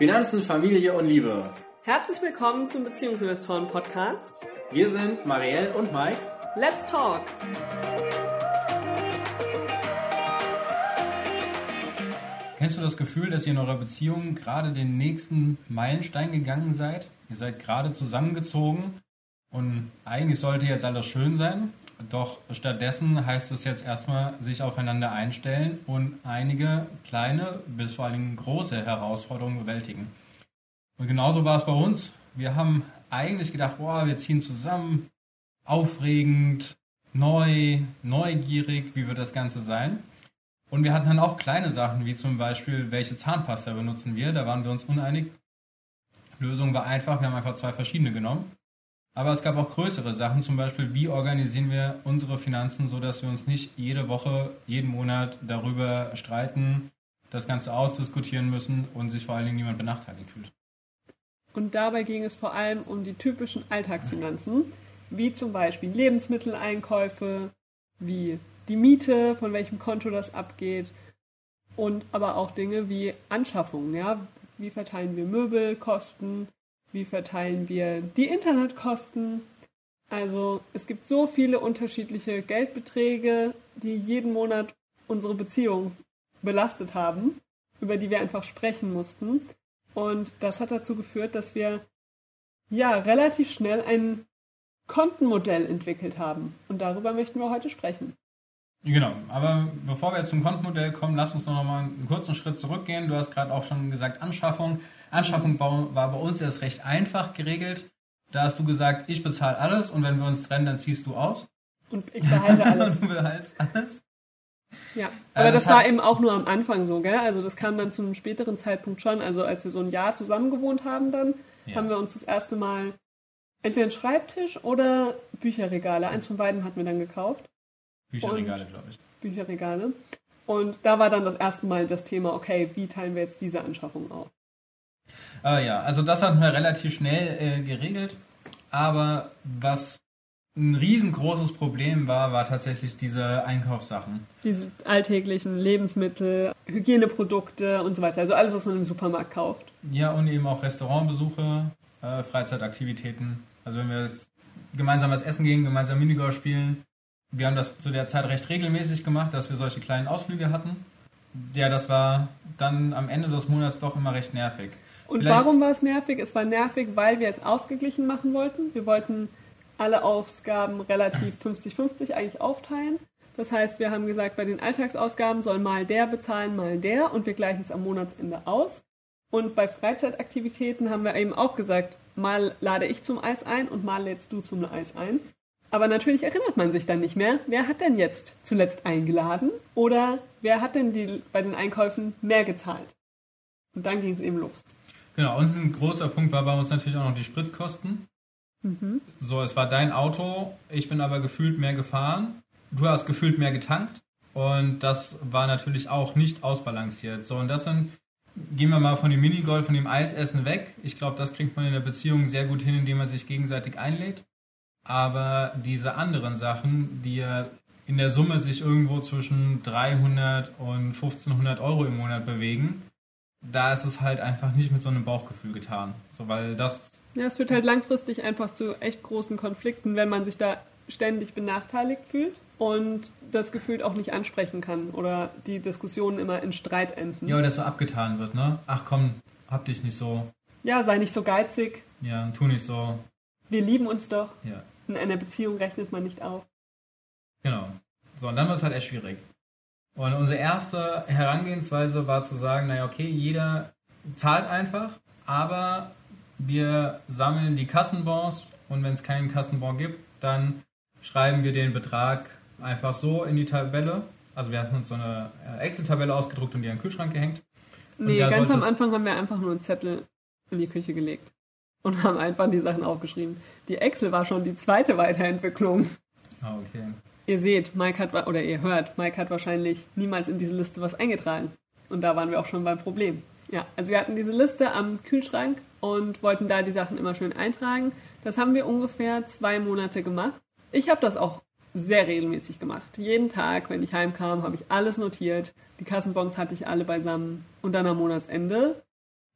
Finanzen, Familie und Liebe. Herzlich willkommen zum Beziehungsinvestoren Podcast. Wir sind Marielle und Mike. Let's talk! Kennst du das Gefühl, dass ihr in eurer Beziehung gerade den nächsten Meilenstein gegangen seid? Ihr seid gerade zusammengezogen und eigentlich sollte jetzt alles schön sein, doch stattdessen heißt es jetzt erstmal sich aufeinander einstellen und einige kleine bis vor allem große Herausforderungen bewältigen. Und genauso war es bei uns. Wir haben eigentlich gedacht, boah, wir ziehen zusammen, aufregend, neu, neugierig, wie wird das Ganze sein? Und wir hatten dann auch kleine Sachen, wie zum Beispiel, welche Zahnpasta benutzen wir. Da waren wir uns uneinig. Lösung war einfach, wir haben einfach zwei verschiedene genommen. Aber es gab auch größere Sachen, zum Beispiel, wie organisieren wir unsere Finanzen so, dass wir uns nicht jede Woche, jeden Monat darüber streiten, das Ganze ausdiskutieren müssen und sich vor allen Dingen niemand benachteiligt fühlt. Und dabei ging es vor allem um die typischen Alltagsfinanzen, wie zum Beispiel Lebensmitteleinkäufe, wie die Miete, von welchem Konto das abgeht und aber auch Dinge wie Anschaffungen, ja, wie verteilen wir Möbelkosten, wie verteilen wir die Internetkosten. Also es gibt so viele unterschiedliche Geldbeträge, die jeden Monat unsere Beziehung belastet haben, über die wir einfach sprechen mussten. Und das hat dazu geführt, dass wir ja relativ schnell ein Kontenmodell entwickelt haben. Und darüber möchten wir heute sprechen. Genau, aber bevor wir jetzt zum Kontenmodell kommen, lass uns noch mal einen kurzen Schritt zurückgehen. Du hast gerade auch schon gesagt, Anschaffung. Anschaffung war bei uns erst recht einfach geregelt. Da hast du gesagt, ich bezahle alles und wenn wir uns trennen, dann ziehst du aus. Und ich behalte alles. du behaltst alles. Ja, aber äh, das, das war eben auch nur am Anfang so, gell? Also das kam dann zu einem späteren Zeitpunkt schon. Also als wir so ein Jahr zusammen gewohnt haben, dann ja. haben wir uns das erste Mal entweder einen Schreibtisch oder Bücherregale. Eins von beiden hatten wir dann gekauft. Bücherregale, glaube ich. Bücherregale. Und da war dann das erste Mal das Thema, okay, wie teilen wir jetzt diese Anschaffung auf? Äh, ja, also das hatten wir relativ schnell äh, geregelt. Aber was ein riesengroßes Problem war, war tatsächlich diese Einkaufssachen. Diese alltäglichen Lebensmittel, Hygieneprodukte und so weiter. Also alles, was man im Supermarkt kauft. Ja, und eben auch Restaurantbesuche, äh, Freizeitaktivitäten. Also wenn wir jetzt gemeinsam was essen gehen, gemeinsam Minigolf spielen, wir haben das zu der Zeit recht regelmäßig gemacht, dass wir solche kleinen Ausflüge hatten. Ja, das war dann am Ende des Monats doch immer recht nervig. Und Vielleicht warum war es nervig? Es war nervig, weil wir es ausgeglichen machen wollten. Wir wollten alle Ausgaben relativ 50-50 eigentlich aufteilen. Das heißt, wir haben gesagt, bei den Alltagsausgaben soll mal der bezahlen, mal der und wir gleichen es am Monatsende aus. Und bei Freizeitaktivitäten haben wir eben auch gesagt, mal lade ich zum Eis ein und mal lädst du zum Eis ein. Aber natürlich erinnert man sich dann nicht mehr, wer hat denn jetzt zuletzt eingeladen oder wer hat denn die, bei den Einkäufen mehr gezahlt. Und dann ging es eben los. Genau, und ein großer Punkt war bei uns natürlich auch noch die Spritkosten. Mhm. So, es war dein Auto, ich bin aber gefühlt mehr gefahren, du hast gefühlt mehr getankt und das war natürlich auch nicht ausbalanciert. So, und das sind, gehen wir mal von dem Minigolf, von dem Eisessen weg. Ich glaube, das kriegt man in der Beziehung sehr gut hin, indem man sich gegenseitig einlädt. Aber diese anderen Sachen, die ja in der Summe sich irgendwo zwischen 300 und 1500 Euro im Monat bewegen, da ist es halt einfach nicht mit so einem Bauchgefühl getan. So, weil das. Ja, es führt halt langfristig einfach zu echt großen Konflikten, wenn man sich da ständig benachteiligt fühlt und das Gefühl auch nicht ansprechen kann oder die Diskussionen immer in Streit enden. Ja, oder das so abgetan wird, ne? Ach komm, hab dich nicht so. Ja, sei nicht so geizig. Ja, tu nicht so. Wir lieben uns doch. Ja. In einer Beziehung rechnet man nicht auf. Genau. So, und dann wird es halt echt schwierig. Und unsere erste Herangehensweise war zu sagen, naja, okay, jeder zahlt einfach, aber wir sammeln die Kassenbons und wenn es keinen Kassenbon gibt, dann schreiben wir den Betrag einfach so in die Tabelle. Also wir hatten uns so eine äh, Excel-Tabelle ausgedruckt und die an den Kühlschrank gehängt. Nee, ganz am Anfang haben wir einfach nur einen Zettel in die Küche gelegt und haben einfach die Sachen aufgeschrieben. Die Excel war schon die zweite Weiterentwicklung. Ah, okay. Ihr seht, Mike hat, oder ihr hört, Mike hat wahrscheinlich niemals in diese Liste was eingetragen. Und da waren wir auch schon beim Problem. Ja, also wir hatten diese Liste am Kühlschrank und wollten da die Sachen immer schön eintragen. Das haben wir ungefähr zwei Monate gemacht. Ich habe das auch sehr regelmäßig gemacht. Jeden Tag, wenn ich heimkam, habe ich alles notiert. Die Kassenbons hatte ich alle beisammen. Und dann am Monatsende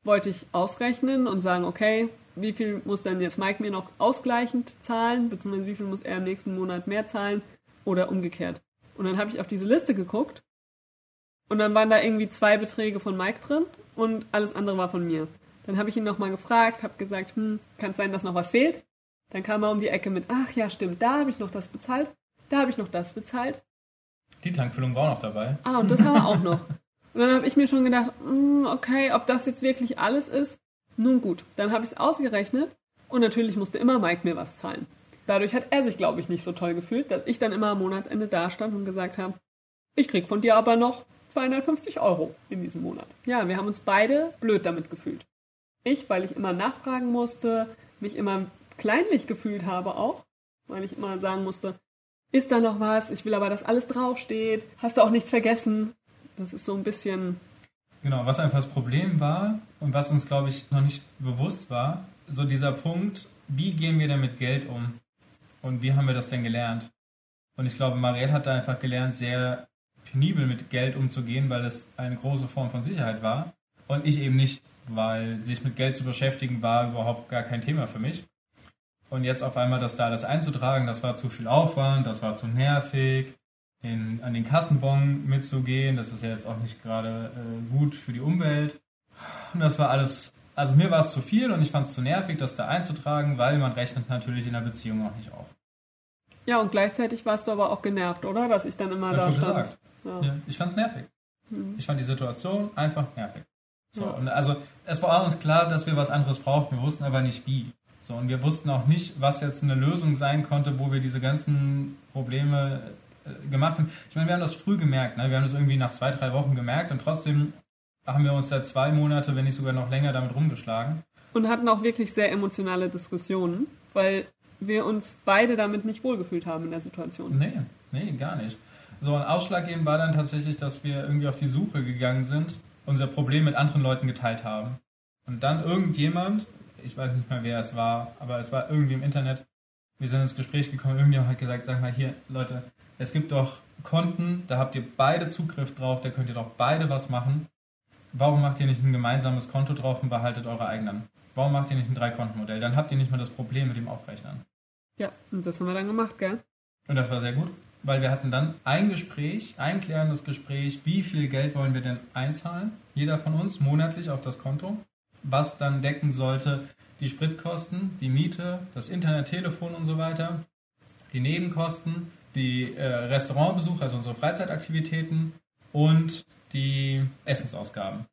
wollte ich ausrechnen und sagen, okay, wie viel muss denn jetzt Mike mir noch ausgleichend zahlen, beziehungsweise wie viel muss er im nächsten Monat mehr zahlen oder umgekehrt. Und dann habe ich auf diese Liste geguckt und dann waren da irgendwie zwei Beträge von Mike drin und alles andere war von mir. Dann habe ich ihn nochmal gefragt, habe gesagt, hm, kann es sein, dass noch was fehlt? Dann kam er um die Ecke mit, ach ja, stimmt, da habe ich noch das bezahlt, da habe ich noch das bezahlt. Die Tankfüllung war auch noch dabei. Ah, und das wir auch noch. Und dann habe ich mir schon gedacht, hm, okay, ob das jetzt wirklich alles ist, nun gut. Dann habe ich es ausgerechnet und natürlich musste immer Mike mir was zahlen. Dadurch hat er sich, glaube ich, nicht so toll gefühlt, dass ich dann immer am Monatsende da stand und gesagt habe, ich krieg von dir aber noch 250 Euro in diesem Monat. Ja, wir haben uns beide blöd damit gefühlt. Ich, weil ich immer nachfragen musste, mich immer kleinlich gefühlt habe auch, weil ich immer sagen musste, ist da noch was? Ich will aber, dass alles draufsteht. Hast du auch nichts vergessen? Das ist so ein bisschen. Genau, was einfach das Problem war und was uns, glaube ich, noch nicht bewusst war, so dieser Punkt, wie gehen wir denn mit Geld um? Und wie haben wir das denn gelernt? Und ich glaube, Marielle hat da einfach gelernt, sehr penibel mit Geld umzugehen, weil es eine große Form von Sicherheit war. Und ich eben nicht, weil sich mit Geld zu beschäftigen war überhaupt gar kein Thema für mich. Und jetzt auf einmal das da alles einzutragen, das war zu viel Aufwand, das war zu nervig, den, an den Kassenbon mitzugehen, das ist ja jetzt auch nicht gerade äh, gut für die Umwelt. Und das war alles, also mir war es zu viel und ich fand es zu nervig, das da einzutragen, weil man rechnet natürlich in der Beziehung auch nicht auf. Ja, und gleichzeitig warst du aber auch genervt, oder? Dass ich dann immer Das da hast du stand. gesagt. Ja. Ja, ich fand es nervig. Mhm. Ich fand die Situation einfach nervig. So, Ja. und also es war uns klar, dass wir was anderes brauchten, wir wussten aber nicht wie. So, und wir wussten auch nicht, was jetzt eine Lösung sein konnte, wo wir diese ganzen Probleme gemacht haben. Ich meine, wir haben das früh gemerkt, ne? wir haben das irgendwie nach zwei, drei Wochen gemerkt und trotzdem haben wir uns da zwei Monate, wenn nicht sogar noch länger damit rumgeschlagen. Und hatten auch wirklich sehr emotionale Diskussionen, weil wir uns beide damit nicht wohlgefühlt haben in der Situation. Nee, nee, gar nicht. So, ein ausschlaggebend war dann tatsächlich, dass wir irgendwie auf die Suche gegangen sind, unser Problem mit anderen Leuten geteilt haben. Und dann irgendjemand, ich weiß nicht mehr wer es war, aber es war irgendwie im Internet, wir sind ins Gespräch gekommen, irgendjemand hat gesagt, sag mal hier, Leute, es gibt doch Konten, da habt ihr beide Zugriff drauf, da könnt ihr doch beide was machen. Warum macht ihr nicht ein gemeinsames Konto drauf und behaltet eure eigenen? Warum macht ihr nicht ein Dreikontenmodell? Dann habt ihr nicht mehr das Problem mit dem Aufrechnen. Ja, und das haben wir dann gemacht, gell? Und das war sehr gut, weil wir hatten dann ein Gespräch, ein klärendes Gespräch, wie viel Geld wollen wir denn einzahlen, jeder von uns monatlich auf das Konto, was dann decken sollte die Spritkosten, die Miete, das Internet, Telefon und so weiter, die Nebenkosten, die äh, Restaurantbesuche, also unsere Freizeitaktivitäten und die Essensausgaben.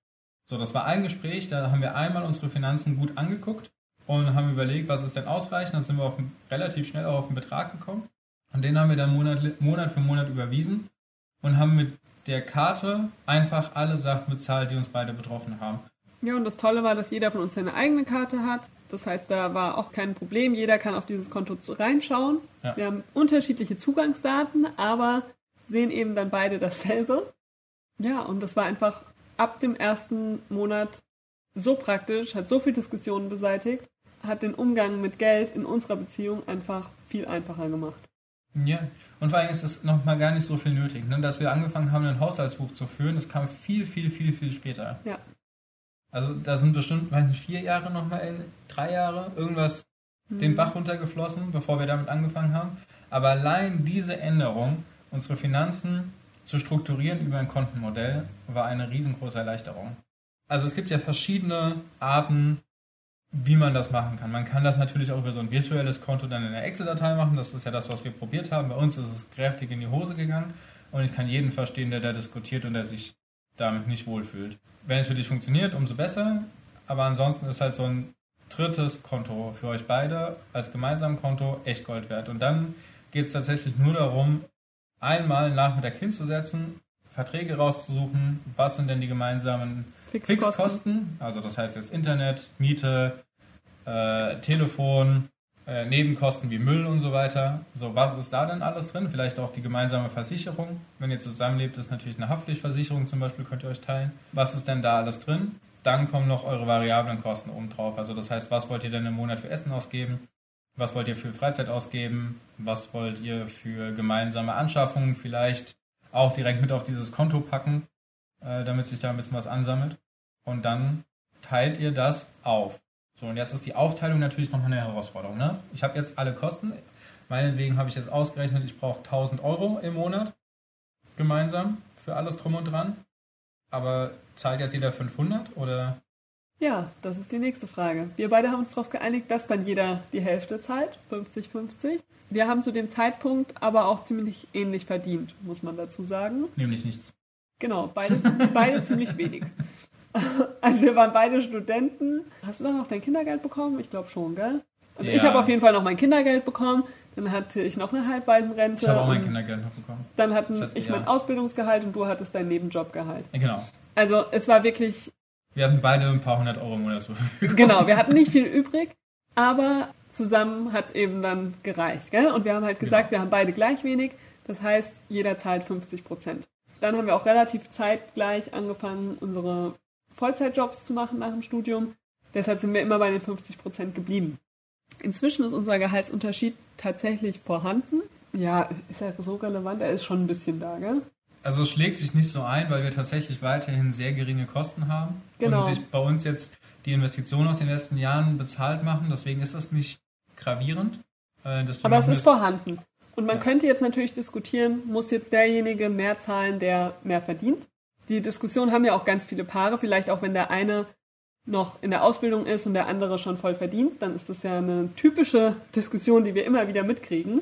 So, das war ein Gespräch, da haben wir einmal unsere Finanzen gut angeguckt und haben überlegt, was ist denn ausreichend. Dann sind wir auf einen, relativ schnell auch auf einen Betrag gekommen. Und den haben wir dann Monat, Monat für Monat überwiesen und haben mit der Karte einfach alle Sachen bezahlt, die uns beide betroffen haben. Ja, und das Tolle war, dass jeder von uns seine eigene Karte hat. Das heißt, da war auch kein Problem. Jeder kann auf dieses Konto reinschauen. Ja. Wir haben unterschiedliche Zugangsdaten, aber sehen eben dann beide dasselbe. Ja, und das war einfach ab dem ersten Monat so praktisch, hat so viel Diskussionen beseitigt, hat den Umgang mit Geld in unserer Beziehung einfach viel einfacher gemacht. Ja, und vor allem ist es nochmal gar nicht so viel nötig. Ne? Dass wir angefangen haben, ein Haushaltsbuch zu führen, das kam viel, viel, viel, viel später. Ja. Also da sind bestimmt, weiß nicht, vier Jahre nochmal in, drei Jahre, irgendwas den Bach runtergeflossen, bevor wir damit angefangen haben. Aber allein diese Änderung, unsere Finanzen zu strukturieren über ein Kontenmodell, war eine riesengroße Erleichterung. Also es gibt ja verschiedene Arten, wie man das machen kann. Man kann das natürlich auch über so ein virtuelles Konto dann in der Excel-Datei machen. Das ist ja das, was wir probiert haben. Bei uns ist es kräftig in die Hose gegangen. Und ich kann jeden verstehen, der da diskutiert und der sich damit nicht wohlfühlt. Wenn es für dich funktioniert, umso besser. Aber ansonsten ist halt so ein drittes Konto für euch beide als gemeinsames Konto echt Gold wert. Und dann geht es tatsächlich nur darum, einmal einen Nachmittag hinzusetzen, Verträge rauszusuchen, was sind denn die gemeinsamen Fixkosten. Fixkosten, also das heißt jetzt Internet, Miete, äh, Telefon, äh, Nebenkosten wie Müll und so weiter. So, was ist da denn alles drin? Vielleicht auch die gemeinsame Versicherung. Wenn ihr zusammenlebt, ist natürlich eine Haftpflichtversicherung zum Beispiel, könnt ihr euch teilen. Was ist denn da alles drin? Dann kommen noch eure variablen Kosten oben drauf. Also das heißt, was wollt ihr denn im Monat für Essen ausgeben? Was wollt ihr für Freizeit ausgeben? Was wollt ihr für gemeinsame Anschaffungen vielleicht auch direkt mit auf dieses Konto packen, äh, damit sich da ein bisschen was ansammelt? Und dann teilt ihr das auf. So, und jetzt ist die Aufteilung natürlich nochmal eine Herausforderung. Ne? Ich habe jetzt alle Kosten. Meinetwegen habe ich jetzt ausgerechnet, ich brauche 1000 Euro im Monat gemeinsam für alles drum und dran. Aber zahlt jetzt jeder 500 oder? Ja, das ist die nächste Frage. Wir beide haben uns darauf geeinigt, dass dann jeder die Hälfte zahlt, 50-50. Wir haben zu dem Zeitpunkt aber auch ziemlich ähnlich verdient, muss man dazu sagen. Nämlich nichts. Genau, beide, beide ziemlich wenig. Also wir waren beide Studenten. Hast du dann noch dein Kindergeld bekommen? Ich glaube schon, gell? Also Ja. ich habe auf jeden Fall noch mein Kindergeld bekommen. Dann hatte ich noch eine Halbwaisenrente. Ich habe auch mein Kindergeld noch bekommen. Dann hatten Das heißt, ich ja. mein Ausbildungsgehalt und du hattest dein Nebenjobgehalt. Ja, genau. Also es war wirklich, Wir hatten beide ein paar hundert Euro im Monat zur Verfügung. genau, wir hatten nicht viel übrig, aber zusammen hat es eben dann gereicht. Gell? Und wir haben halt gesagt, Genau. wir haben beide gleich wenig. Das heißt, jeder zahlt 50 Prozent. Dann haben wir auch relativ zeitgleich angefangen, unsere Vollzeitjobs zu machen nach dem Studium. Deshalb sind wir immer bei den 50 Prozent geblieben. Inzwischen ist unser Gehaltsunterschied tatsächlich vorhanden. Ja, ist er so relevant? Er ist schon ein bisschen da, gell? Also es schlägt sich nicht so ein, weil wir tatsächlich weiterhin sehr geringe Kosten haben Genau. und sich bei uns jetzt die Investitionen aus den letzten Jahren bezahlt machen. Deswegen ist das nicht gravierend. Äh, Aber es ist vorhanden. Und man Ja. könnte jetzt natürlich diskutieren, muss jetzt derjenige mehr zahlen, der mehr verdient? Die Diskussion haben ja auch ganz viele Paare, vielleicht auch wenn der eine noch in der Ausbildung ist und der andere schon voll verdient, dann ist das ja eine typische Diskussion, die wir immer wieder mitkriegen.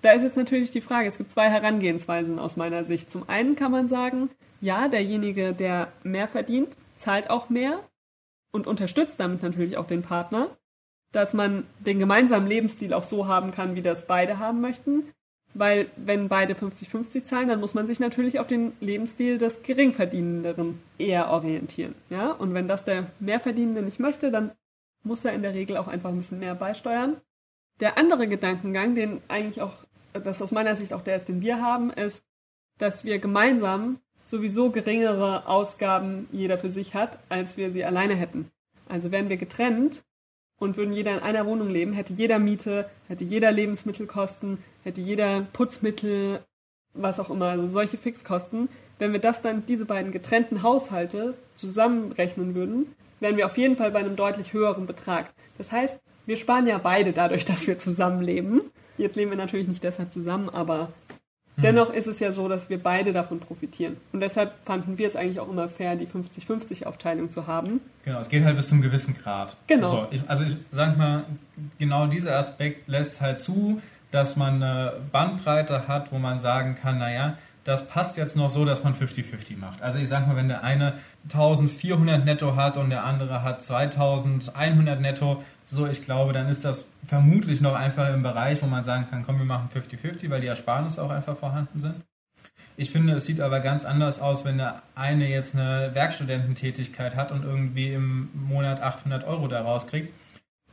Da ist jetzt natürlich die Frage, es gibt zwei Herangehensweisen aus meiner Sicht. Zum einen kann man sagen, ja, derjenige, der mehr verdient, zahlt auch mehr und unterstützt damit natürlich auch den Partner dass man den gemeinsamen Lebensstil auch so haben kann, wie das beide haben möchten. Weil wenn beide 50-50 zahlen, dann muss man sich natürlich auf den Lebensstil des Geringverdienenderen eher orientieren. Ja? Und wenn das der Mehrverdienende nicht möchte, dann muss er in der Regel auch einfach ein bisschen mehr beisteuern. Der andere Gedankengang, den eigentlich auch, das aus meiner Sicht auch der ist, den wir haben, ist, dass wir gemeinsam sowieso geringere Ausgaben jeder für sich hat, als wir sie alleine hätten. Also wären wir getrennt, und würden jeder in einer Wohnung leben, hätte jeder Miete, hätte jeder Lebensmittelkosten, hätte jeder Putzmittel, was auch immer, also solche Fixkosten. Wenn wir das dann, diese beiden getrennten Haushalte zusammenrechnen würden, wären wir auf jeden Fall bei einem deutlich höheren Betrag. Das heißt, wir sparen ja beide dadurch, dass wir zusammenleben. Jetzt leben wir natürlich nicht deshalb zusammen, aber dennoch ist es ja so, dass wir beide davon profitieren. Und deshalb fanden wir es eigentlich auch immer fair, die 50-50-Aufteilung zu haben. Genau, es geht halt bis zu einem gewissen Grad. Genau. So, ich, also ich sag mal, genau dieser Aspekt lässt halt zu, dass man eine Bandbreite hat, wo man sagen kann, naja, das passt jetzt noch so, dass man 50-50 macht. Also ich sag mal, wenn der eine 1400 netto hat und der andere hat 2100 netto, so ich glaube, dann ist das vermutlich noch einfach im Bereich, wo man sagen kann, komm, wir machen 50-50, weil die Ersparnisse auch einfach vorhanden sind. Ich finde, es sieht aber ganz anders aus, wenn der eine jetzt eine Werkstudententätigkeit hat und irgendwie im Monat 800 Euro da rauskriegt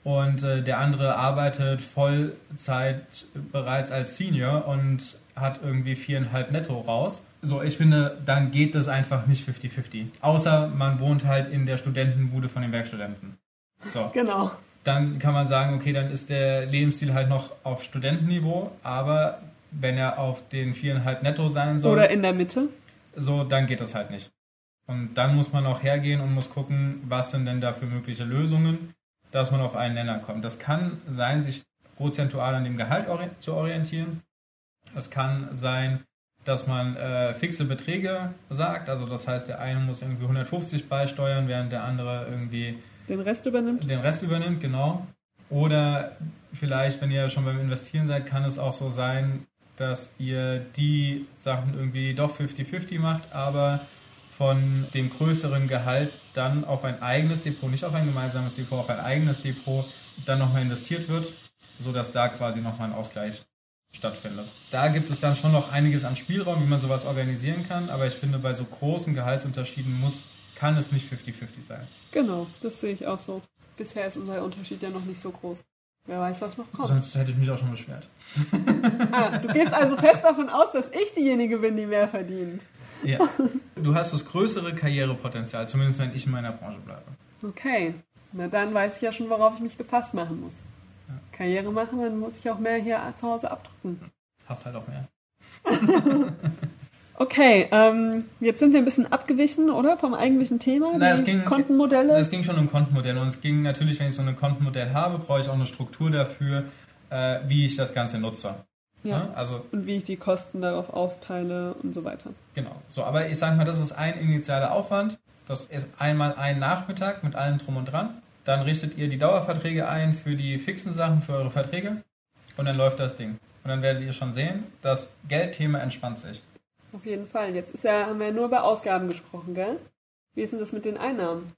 und äh, der andere arbeitet Vollzeit bereits als Senior und hat irgendwie viereinhalb netto raus. So, ich finde, dann geht das einfach nicht 50-50. Außer man wohnt halt in der Studentenbude von den Werkstudenten. So Genau. dann kann man sagen, okay, dann ist der Lebensstil halt noch auf Studentenniveau, aber wenn er auf den viereinhalb netto sein soll, Oder in der Mitte. so, dann geht das halt nicht. Und dann muss man auch hergehen und muss gucken, was sind denn da für mögliche Lösungen, dass man auf einen Nenner kommt. Das kann sein, sich prozentual an dem Gehalt ori zu orientieren. Es kann sein, dass man äh, fixe Beträge sagt. Also das heißt, der eine muss irgendwie 150 beisteuern, während der andere irgendwie Den Rest übernimmt. den Rest übernimmt, genau. Oder vielleicht, wenn ihr schon beim Investieren seid, kann es auch so sein, dass ihr die Sachen irgendwie doch 50-50 macht, aber von dem größeren Gehalt dann auf ein eigenes Depot, nicht auf ein gemeinsames Depot, auf ein eigenes Depot dann nochmal investiert wird, sodass da quasi nochmal ein Ausgleich stattfindet. Da gibt es dann schon noch einiges an Spielraum, wie man sowas organisieren kann, aber ich finde, bei so großen Gehaltsunterschieden muss, kann es nicht 50-50 sein. Genau, das sehe ich auch so. Bisher ist unser Unterschied ja noch nicht so groß. Wer weiß, was noch kommt. Sonst hätte ich mich auch schon beschwert. Ah, du gehst also fest davon aus, dass ich diejenige bin, die mehr verdient. Ja. Du hast das größere Karrierepotenzial, zumindest wenn ich in meiner Branche bleibe. Okay, na dann weiß ich ja schon, worauf ich mich gefasst machen muss. Karriere machen, dann muss ich auch mehr hier zu Hause abdrücken. Hast halt auch mehr. Okay, ähm, jetzt sind wir ein bisschen abgewichen, oder? Vom eigentlichen Thema, Na, die es ging- Kontenmodelle. Es ging schon um Kontenmodelle und es ging natürlich, wenn ich so ein Kontenmodell habe, brauche ich auch eine Struktur dafür, äh, wie ich das Ganze nutze. ja. Also Und wie ich die Kosten darauf austeile und so weiter. genau. So, aber ich sage mal, das ist ein initialer Aufwand. Das ist einmal ein Nachmittag mit allem drum und dran. Dann richtet ihr die Dauerverträge ein für die fixen Sachen, für eure Verträge und dann läuft das Ding. Und dann werdet ihr schon sehen, das Geldthema entspannt sich. Auf jeden Fall. Jetzt ist ja, haben wir ja nur über Ausgaben gesprochen, gell? Wie ist denn das mit den Einnahmen?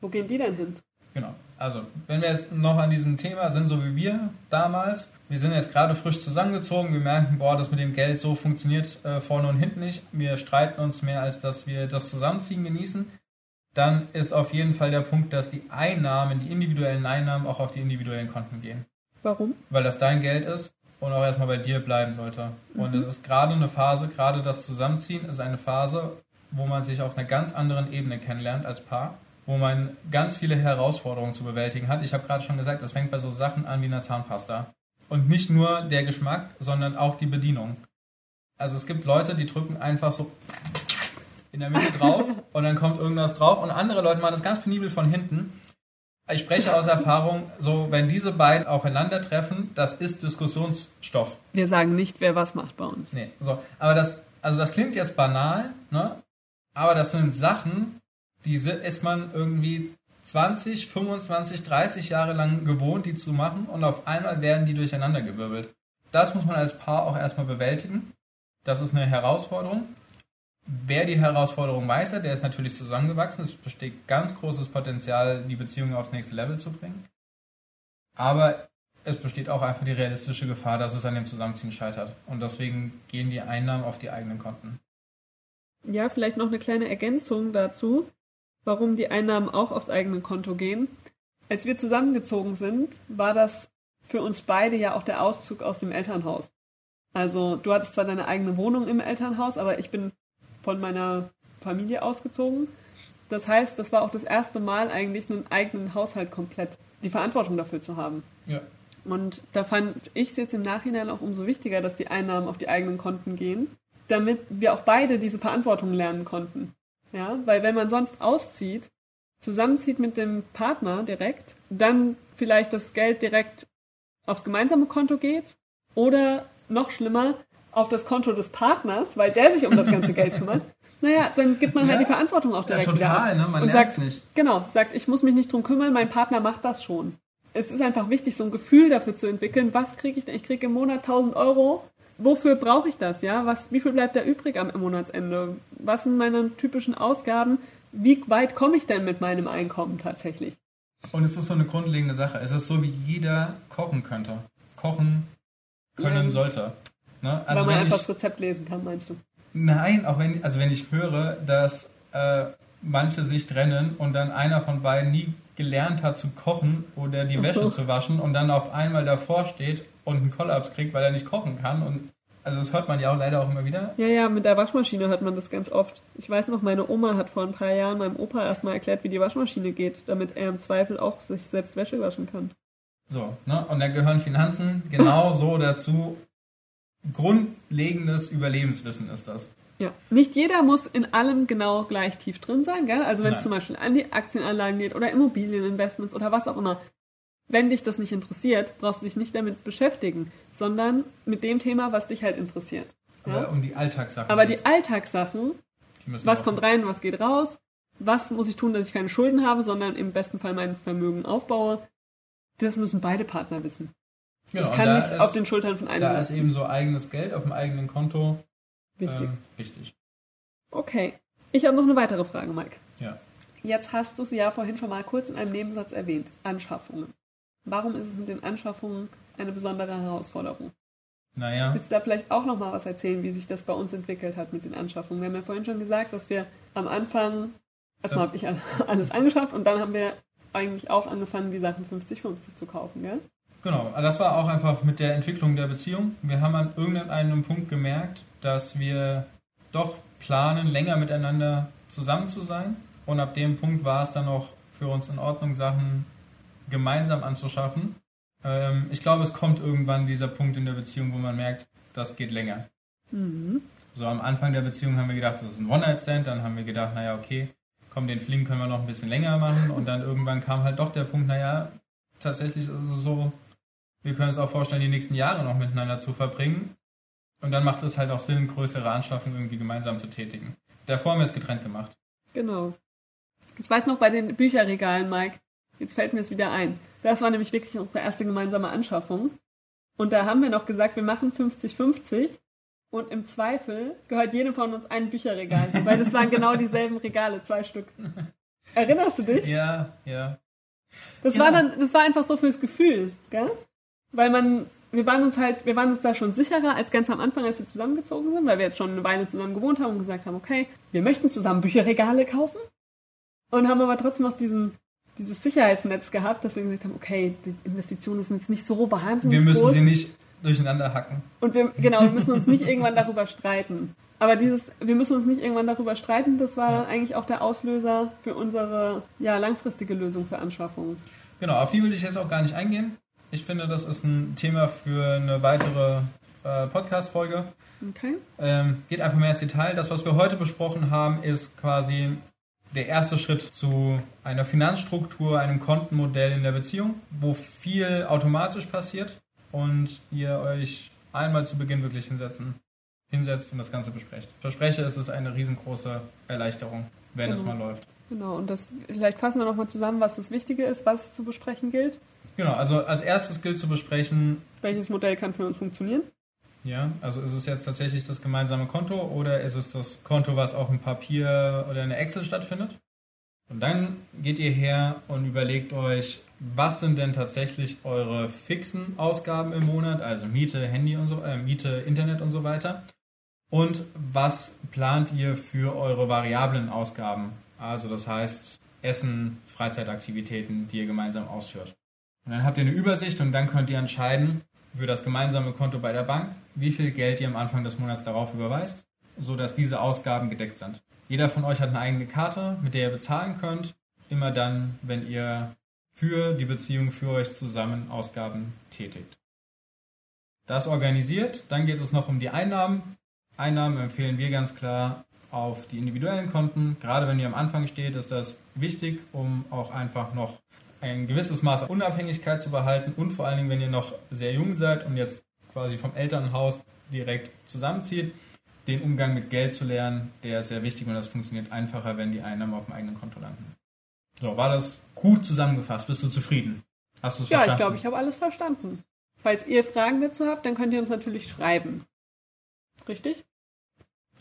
Wo gehen die denn hin? Genau. Also, wenn wir jetzt noch an diesem Thema sind, so wie wir damals, wir sind jetzt gerade frisch zusammengezogen, wir merken, boah, das mit dem Geld so funktioniert äh, vorne und hinten nicht, wir streiten uns mehr, als dass wir das Zusammenziehen genießen, dann ist auf jeden Fall der Punkt, dass die Einnahmen, die individuellen Einnahmen auch auf die individuellen Konten gehen. Warum? Weil das dein Geld ist und auch erstmal bei dir bleiben sollte. Und es ist gerade eine Phase, gerade das Zusammenziehen ist eine Phase, wo man sich auf einer ganz anderen Ebene kennenlernt als Paar, wo man ganz viele Herausforderungen zu bewältigen hat. Ich habe gerade schon gesagt, das fängt bei so Sachen an wie einer Zahnpasta. Und nicht nur der Geschmack, sondern auch die Bedienung. Also es gibt Leute, die drücken einfach so in der Mitte drauf und dann kommt irgendwas drauf und andere Leute machen das ganz penibel von hinten. Ich spreche aus Erfahrung, so wenn diese beiden aufeinandertreffen, das ist Diskussionsstoff. Wir sagen nicht, wer was macht bei uns. Nee, so. Aber das, also das klingt jetzt banal, ne? Aber das sind Sachen, die ist man irgendwie 20, 25, 30 Jahre lang gewohnt, die zu machen und auf einmal werden die durcheinandergewirbelt. Das muss man als Paar auch erstmal bewältigen. Das ist eine Herausforderung. Wer die Herausforderung meistert, der ist natürlich zusammengewachsen. Es besteht ganz großes Potenzial, die Beziehung aufs nächste Level zu bringen. Aber es besteht auch einfach die realistische Gefahr, dass es an dem Zusammenziehen scheitert. Und deswegen gehen die Einnahmen auf die eigenen Konten. Ja, vielleicht noch eine kleine Ergänzung dazu, warum die Einnahmen auch aufs eigene Konto gehen. Als wir zusammengezogen sind, war das für uns beide ja auch der Auszug aus dem Elternhaus. Also du hattest zwar deine eigene Wohnung im Elternhaus, aber ich bin von meiner Familie ausgezogen. Das heißt, das war auch das erste Mal eigentlich einen eigenen Haushalt komplett, die Verantwortung dafür zu haben. Ja. Und da fand ich es jetzt im Nachhinein auch umso wichtiger, dass die Einnahmen auf die eigenen Konten gehen, damit wir auch beide diese Verantwortung lernen konnten. Ja, weil wenn man sonst auszieht, zusammenzieht mit dem Partner direkt, dann vielleicht das Geld direkt aufs gemeinsame Konto geht oder noch schlimmer auf das Konto des Partners, weil der sich um das ganze Geld kümmert. Naja, dann gibt man halt Ja. die Verantwortung auch Ja, direkt wieder total, ab. ne? Man und sagt, nicht. Genau, sagt, ich muss mich nicht drum kümmern, mein Partner macht das schon. Es ist einfach wichtig, so ein Gefühl dafür zu entwickeln, was kriege ich denn? Ich kriege im Monat 1000 Euro. Wofür brauche ich das, ja? Was, wie viel bleibt da übrig am Monatsende? Was sind meine typischen Ausgaben? Wie weit komme ich denn mit meinem Einkommen tatsächlich? Und es ist so eine grundlegende Sache. Es ist so, wie jeder kochen könnte. Kochen können Ja. sollte. Ne? Weil Also man wenn einfach ich, das Rezept lesen kann, meinst du? nein, auch wenn, also wenn ich höre, dass äh, manche sich trennen und dann einer von beiden nie gelernt hat zu kochen oder die Wäsche zu waschen und dann auf einmal davor steht und einen Kollaps kriegt, weil er nicht kochen kann. Und also das hört man ja auch leider auch immer wieder. Ja, ja, mit der Waschmaschine hört man das ganz oft. Ich weiß noch, meine Oma hat vor ein paar Jahren meinem Opa erstmal erklärt, wie die Waschmaschine geht, damit er im Zweifel auch sich selbst Wäsche waschen kann. So, ne? Und da gehören Finanzen genau so dazu. Grundlegendes Überlebenswissen ist das. Ja, nicht jeder muss in allem genau gleich tief drin sein, gell? Also wenn es zum Beispiel an die Aktienanlagen geht oder Immobilieninvestments oder was auch immer. Wenn dich das nicht interessiert, brauchst du dich nicht damit beschäftigen, sondern mit dem Thema, was dich halt interessiert. Aber Ja? um die Alltagssachen. Aber die. Alltagssachen, Die was kommt rein, was geht raus, was muss ich tun, dass ich keine Schulden habe, sondern im besten Fall mein Vermögen aufbaue, das müssen beide Partner wissen. Genau, das und kann da nicht ist, auf den Schultern von einem Da ist eben so eigenes Geld auf dem eigenen Konto wichtig. ähm, wichtig. Okay. Ich habe noch eine weitere Frage, Mike. Ja. Jetzt hast du sie ja vorhin schon mal kurz in einem Nebensatz erwähnt. Anschaffungen. Warum ist es mit den Anschaffungen eine besondere Herausforderung? Naja, Willst du da vielleicht auch noch mal was erzählen, wie sich das bei uns entwickelt hat mit den Anschaffungen? Wir haben ja vorhin schon gesagt, dass wir am Anfang, erstmal habe ich alles angeschafft und dann haben wir eigentlich auch angefangen, die Sachen 50-50 zu kaufen, gell? Genau. Das war auch einfach mit der Entwicklung der Beziehung. Wir haben an irgendeinem Punkt gemerkt, dass wir doch planen, länger miteinander zusammen zu sein. Und ab dem Punkt war es dann auch für uns in Ordnung, Sachen gemeinsam anzuschaffen. Ähm, ich glaube, es kommt irgendwann dieser Punkt in der Beziehung, wo man merkt, das geht länger. Mhm. So am Anfang der Beziehung haben wir gedacht, das ist ein One-Night-Stand. Dann haben wir gedacht, naja, okay, komm, den Fling können wir noch ein bisschen länger machen. Und dann irgendwann kam halt doch der Punkt, naja, tatsächlich ist es so, wir können uns auch vorstellen, die nächsten Jahre noch miteinander zu verbringen. Und dann macht es halt auch Sinn, größere Anschaffungen irgendwie gemeinsam zu tätigen. Davor haben wir es getrennt gemacht. Genau. Ich weiß noch bei den Bücherregalen, Mike, jetzt fällt mir es wieder ein. Das war nämlich wirklich unsere erste gemeinsame Anschaffung. Und da haben wir noch gesagt, wir machen 50-50 und im Zweifel gehört jedem von uns ein Bücherregal, weil das waren genau dieselben Regale, zwei Stück. Erinnerst du dich? Ja, ja. Das Genau. war dann, das war einfach so fürs Gefühl, gell? Weil man, wir waren uns halt, wir waren uns da schon sicherer als ganz am Anfang, als wir zusammengezogen sind, weil wir jetzt schon eine Weile zusammen gewohnt haben und gesagt haben, okay, wir möchten zusammen Bücherregale kaufen und haben aber trotzdem noch diesen, dieses Sicherheitsnetz gehabt, dass wir gesagt haben, okay, die Investitionen sind jetzt nicht so wahnsinnig Wir müssen groß sie nicht durcheinander hacken. und wir, genau, wir müssen uns nicht irgendwann darüber streiten. Aber dieses, wir müssen uns nicht irgendwann darüber streiten, das war eigentlich auch der Auslöser für unsere ja, langfristige Lösung für Anschaffungen. Genau, auf die will ich jetzt auch gar nicht eingehen. Ich finde, das ist ein Thema für eine weitere äh, Podcast-Folge. Okay? Ähm, geht einfach mehr ins Detail. Das, was wir heute besprochen haben, ist quasi der erste Schritt zu einer Finanzstruktur, einem Kontenmodell in der Beziehung, wo viel automatisch passiert und ihr euch einmal zu Beginn wirklich hinsetzen, hinsetzt und das Ganze besprecht. Ich verspreche, es ist eine riesengroße Erleichterung, wenn es Genau. mal läuft. Genau, und das vielleicht fassen wir nochmal zusammen, was das Wichtige ist, was zu besprechen gilt. Genau, also als erstes gilt zu besprechen, Welches Modell kann für uns funktionieren? Ja, also ist es jetzt tatsächlich das gemeinsame Konto oder ist es das Konto, was auf dem Papier oder in der Excel stattfindet? Und dann geht ihr her und überlegt euch, was sind denn tatsächlich eure fixen Ausgaben im Monat, also Miete, Handy und so, äh, Miete, Internet und so weiter. Und was plant ihr für eure variablen Ausgaben? Also das heißt Essen, Freizeitaktivitäten, die ihr gemeinsam ausführt. Und dann habt ihr eine Übersicht und dann könnt ihr entscheiden für das gemeinsame Konto bei der Bank, wie viel Geld ihr am Anfang des Monats darauf überweist, sodass diese Ausgaben gedeckt sind. Jeder von euch hat eine eigene Karte, mit der ihr bezahlen könnt, immer dann, wenn ihr für die Beziehung für euch zusammen Ausgaben tätigt. Das organisiert, dann geht es noch um die Einnahmen. Einnahmen empfehlen wir ganz klar auf die individuellen Konten. Gerade wenn ihr am Anfang steht, ist das wichtig, um auch einfach noch ein gewisses Maß an Unabhängigkeit zu behalten und vor allen Dingen, wenn ihr noch sehr jung seid und jetzt quasi vom Elternhaus direkt zusammenzieht, den Umgang mit Geld zu lernen, der ist sehr wichtig und das funktioniert einfacher, wenn die Einnahmen auf dem eigenen Konto landen. So, war das gut zusammengefasst? Bist du zufrieden? Hast du es Ja, verstanden? ich glaube, ich habe alles verstanden. Falls ihr Fragen dazu habt, dann könnt ihr uns natürlich schreiben. Richtig?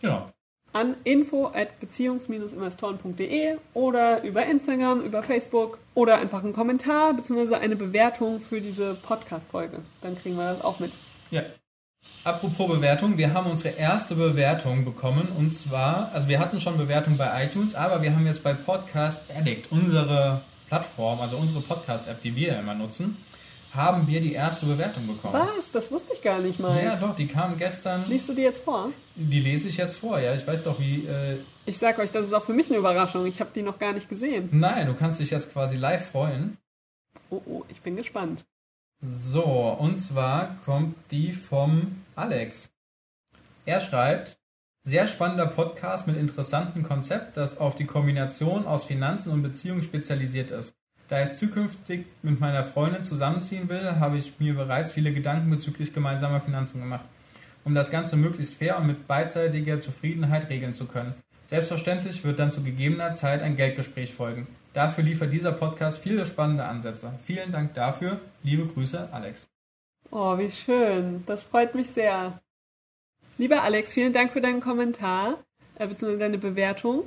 Genau. An beziehungs-investoren.de oder über Instagram, über Facebook oder einfach einen Kommentar bzw. eine Bewertung für diese Podcast-Folge. Dann kriegen wir das auch mit. Ja. Apropos Bewertung, wir haben unsere erste Bewertung bekommen und zwar, also wir hatten schon Bewertung bei iTunes, aber wir haben jetzt bei Podcast Addict, unsere Plattform, also unsere Podcast-App, die wir immer nutzen, haben wir die erste Bewertung bekommen. Was? Das wusste ich gar nicht mal. Ja, doch, die kam gestern. Liest du die jetzt vor? Die lese ich jetzt vor, ja. Ich weiß doch, wie. Äh, Ich sag euch, das ist auch für mich eine Überraschung. Ich habe die noch gar nicht gesehen. nein, du kannst dich jetzt quasi live freuen. Oh, oh, ich bin gespannt. So, und zwar kommt die vom Alex. Er schreibt, sehr spannender Podcast mit interessantem Konzept, das auf die Kombination aus Finanzen und Beziehungen spezialisiert ist. Da ich zukünftig mit meiner Freundin zusammenziehen will, habe ich mir bereits viele Gedanken bezüglich gemeinsamer Finanzen gemacht, um das Ganze möglichst fair und mit beidseitiger Zufriedenheit regeln zu können. Selbstverständlich wird dann zu gegebener Zeit ein Geldgespräch folgen. Dafür liefert dieser Podcast viele spannende Ansätze. Vielen Dank dafür. Liebe Grüße, Alex. Oh, wie schön. Das freut mich sehr. Lieber Alex, vielen Dank für deinen Kommentar, äh, beziehungsweise deine Bewertung.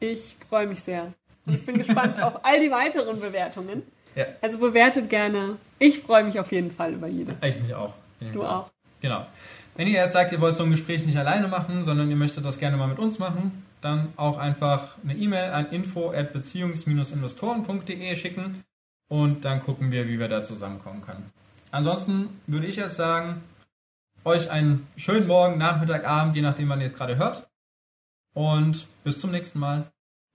Ich freue mich sehr. Und ich bin gespannt auf all die weiteren Bewertungen. Ja. Also bewertet gerne. Ich freue mich auf jeden Fall über jede. Ich mich auch. Du auch. Genau. Wenn ihr jetzt sagt, ihr wollt so ein Gespräch nicht alleine machen, sondern ihr möchtet das gerne mal mit uns machen, dann auch einfach eine E-Mail an info at beziehungs-investoren.de schicken und dann gucken wir, wie wir da zusammenkommen können. Ansonsten würde ich jetzt sagen, euch einen schönen Morgen, Nachmittag, Abend, je nachdem, wann ihr es gerade hört. Und bis zum nächsten Mal.